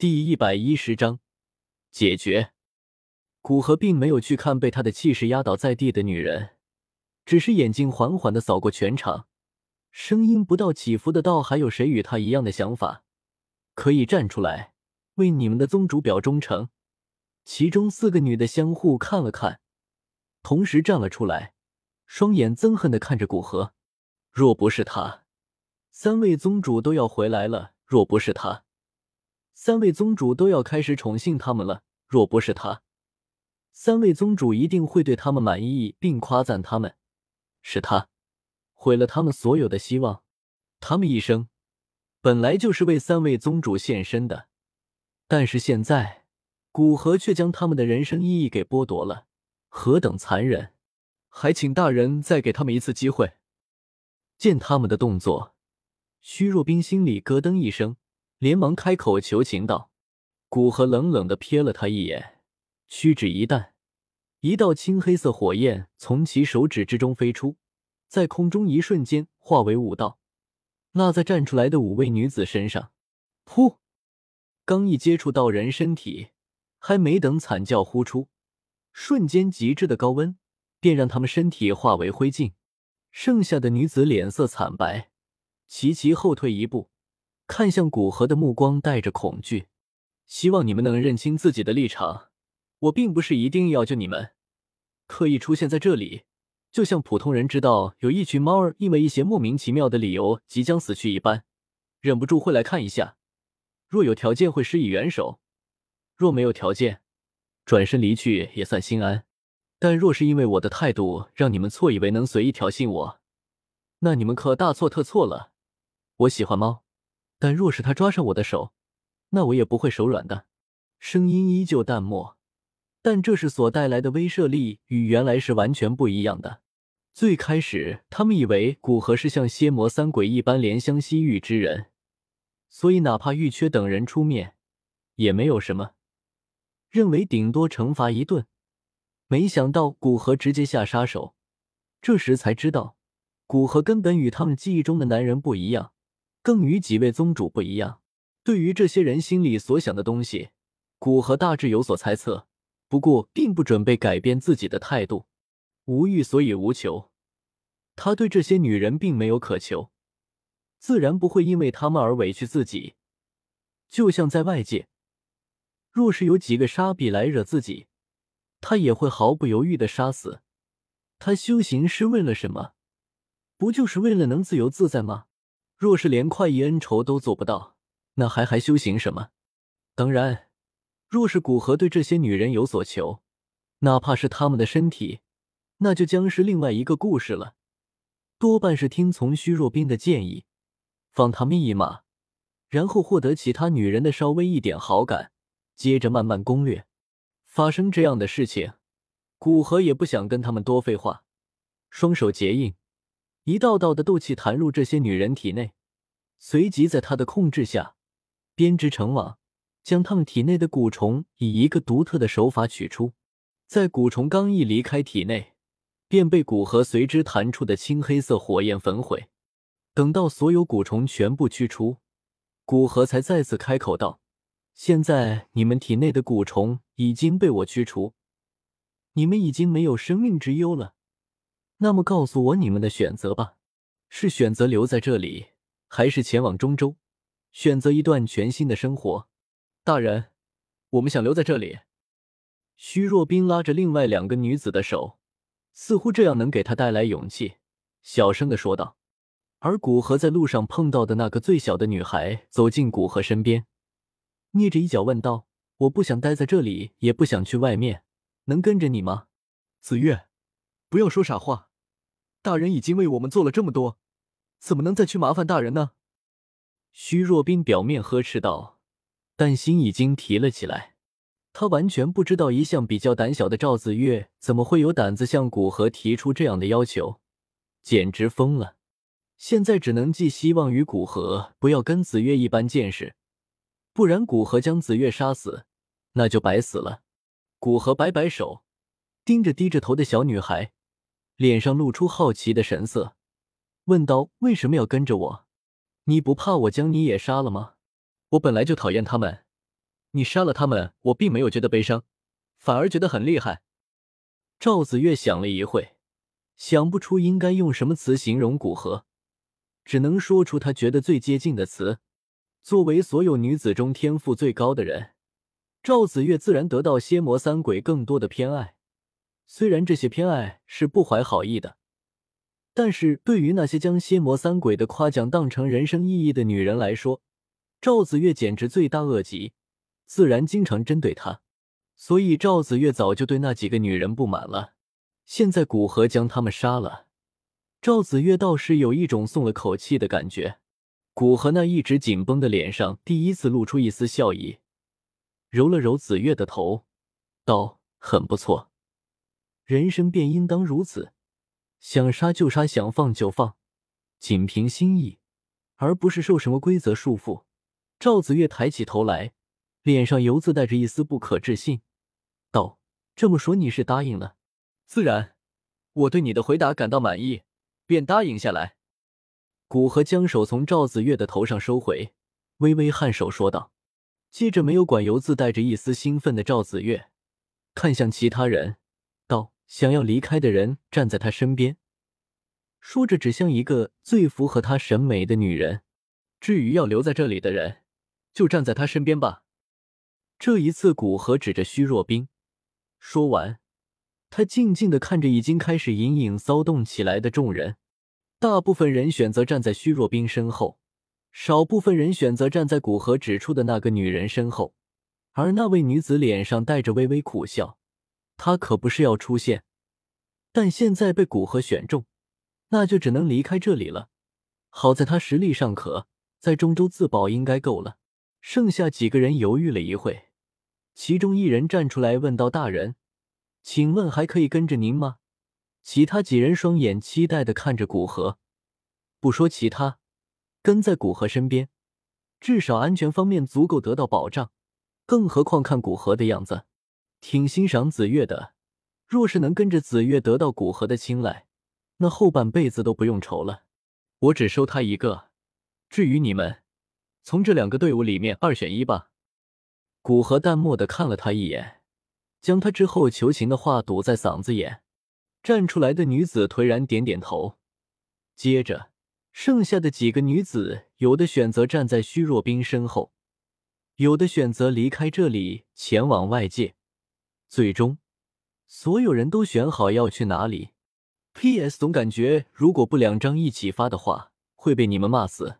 第一百一十章解决。古河并没有去看被他的气势压倒在地的女人，只是眼睛缓缓的扫过全场，声音不到起伏的道：“还有谁与他一样的想法？可以站出来为你们的宗主表忠诚？”其中四个女的相互看了看，同时站了出来，双眼憎恨的看着古河。若不是他，三位宗主都要回来了；若不是他，三位宗主都要开始宠幸他们了；若不是他，三位宗主一定会对他们满意并夸赞他们。是他，毁了他们所有的希望。他们一生本来就是为三位宗主献身的，但是现在。古河却将他们的人生意义给剥夺了，何等残忍！还请大人再给他们一次机会。见他们的动作，虚弱冰心里咯噔一声，连忙开口求情道：“古河冷冷的瞥了他一眼，屈指一弹，一道青黑色火焰从其手指之中飞出，在空中一瞬间化为五道，落在站出来的五位女子身上。噗！刚一接触到人身体。”还没等惨叫呼出，瞬间极致的高温便让他们身体化为灰烬。剩下的女子脸色惨白，齐齐后退一步，看向古河的目光带着恐惧。希望你们能认清自己的立场。我并不是一定要救你们，刻意出现在这里，就像普通人知道有一群猫儿因为一些莫名其妙的理由即将死去一般，忍不住会来看一下。若有条件，会施以援手。若没有条件，转身离去也算心安。但若是因为我的态度让你们错以为能随意挑衅我，那你们可大错特错了。我喜欢猫，但若是他抓上我的手，那我也不会手软的。声音依旧淡漠，但这是所带来的威慑力与原来是完全不一样的。最开始，他们以为古河是像蝎魔三鬼一般怜香惜玉之人，所以哪怕玉缺等人出面，也没有什么。认为顶多惩罚一顿，没想到古河直接下杀手。这时才知道，古河根本与他们记忆中的男人不一样，更与几位宗主不一样。对于这些人心里所想的东西，古河大致有所猜测，不过并不准备改变自己的态度。无欲所以无求，他对这些女人并没有渴求，自然不会因为他们而委屈自己。就像在外界。若是有几个沙比来惹自己，他也会毫不犹豫的杀死。他修行是为了什么？不就是为了能自由自在吗？若是连快意恩仇都做不到，那还还修行什么？当然，若是古河对这些女人有所求，哪怕是他们的身体，那就将是另外一个故事了。多半是听从虚弱兵的建议，放他们一马，然后获得其他女人的稍微一点好感。接着慢慢攻略，发生这样的事情，古河也不想跟他们多废话，双手结印，一道道的斗气弹入这些女人体内，随即在他的控制下编织成网，将他们体内的蛊虫以一个独特的手法取出。在蛊虫刚一离开体内，便被蛊核随之弹出的青黑色火焰焚毁。等到所有蛊虫全部驱除，古河才再次开口道。现在你们体内的蛊虫已经被我驱除，你们已经没有生命之忧了。那么告诉我你们的选择吧，是选择留在这里，还是前往中州，选择一段全新的生活？大人，我们想留在这里。徐若冰拉着另外两个女子的手，似乎这样能给她带来勇气，小声的说道。而古河在路上碰到的那个最小的女孩走进古河身边。捏着衣角问道：“我不想待在这里，也不想去外面，能跟着你吗？”子月，不要说傻话。大人已经为我们做了这么多，怎么能再去麻烦大人呢？虚若冰表面呵斥道，但心已经提了起来。他完全不知道，一向比较胆小的赵子月怎么会有胆子向古河提出这样的要求，简直疯了。现在只能寄希望于古河不要跟子月一般见识。不然，古河将子月杀死，那就白死了。古河摆摆手，盯着低着头的小女孩，脸上露出好奇的神色，问道：“为什么要跟着我？你不怕我将你也杀了吗？”我本来就讨厌他们，你杀了他们，我并没有觉得悲伤，反而觉得很厉害。赵子月想了一会，想不出应该用什么词形容古河，只能说出他觉得最接近的词。作为所有女子中天赋最高的人，赵子月自然得到蝎魔三鬼更多的偏爱。虽然这些偏爱是不怀好意的，但是对于那些将仙魔三鬼的夸奖当成人生意义的女人来说，赵子月简直罪大恶极，自然经常针对她。所以赵子月早就对那几个女人不满了。现在古河将他们杀了，赵子月倒是有一种松了口气的感觉。古河那一直紧绷的脸上第一次露出一丝笑意，揉了揉子月的头，道：“很不错，人生便应当如此，想杀就杀，想放就放，仅凭心意，而不是受什么规则束缚。”赵子月抬起头来，脸上犹自带着一丝不可置信，道：“这么说你是答应了？自然，我对你的回答感到满意，便答应下来。”古河将手从赵子月的头上收回，微微颔首说道，接着没有管犹自带着一丝兴奋的赵子月，看向其他人，：“想要离开的人站在他身边。”说着指向一个最符合他审美的女人。至于要留在这里的人，就站在他身边吧。这一次，古河指着虚弱冰，说完，他静静的看着已经开始隐隐骚动起来的众人。大部分人选择站在虚弱冰身后，少部分人选择站在古河指出的那个女人身后。而那位女子脸上带着微微苦笑，他可不是要出现，但现在被古河选中，那就只能离开这里了。好在他实力尚可，在中州自保应该够了。剩下几个人犹豫了一会，其中一人站出来问道：“大人，请问还可以跟着您吗？”其他几人双眼期待的看着古河，不说其他，跟在古河身边，至少安全方面足够得到保障。更何况看古河的样子，挺欣赏紫月的。若是能跟着紫月得到古河的青睐，那后半辈子都不用愁了。我只收他一个，至于你们，从这两个队伍里面二选一吧。古河淡漠的看了他一眼，将他之后求情的话堵在嗓子眼。站出来的女子颓然点点头，接着剩下的几个女子，有的选择站在虚弱冰身后，有的选择离开这里前往外界。最终，所有人都选好要去哪里。P.S. 总感觉如果不两张一起发的话，会被你们骂死。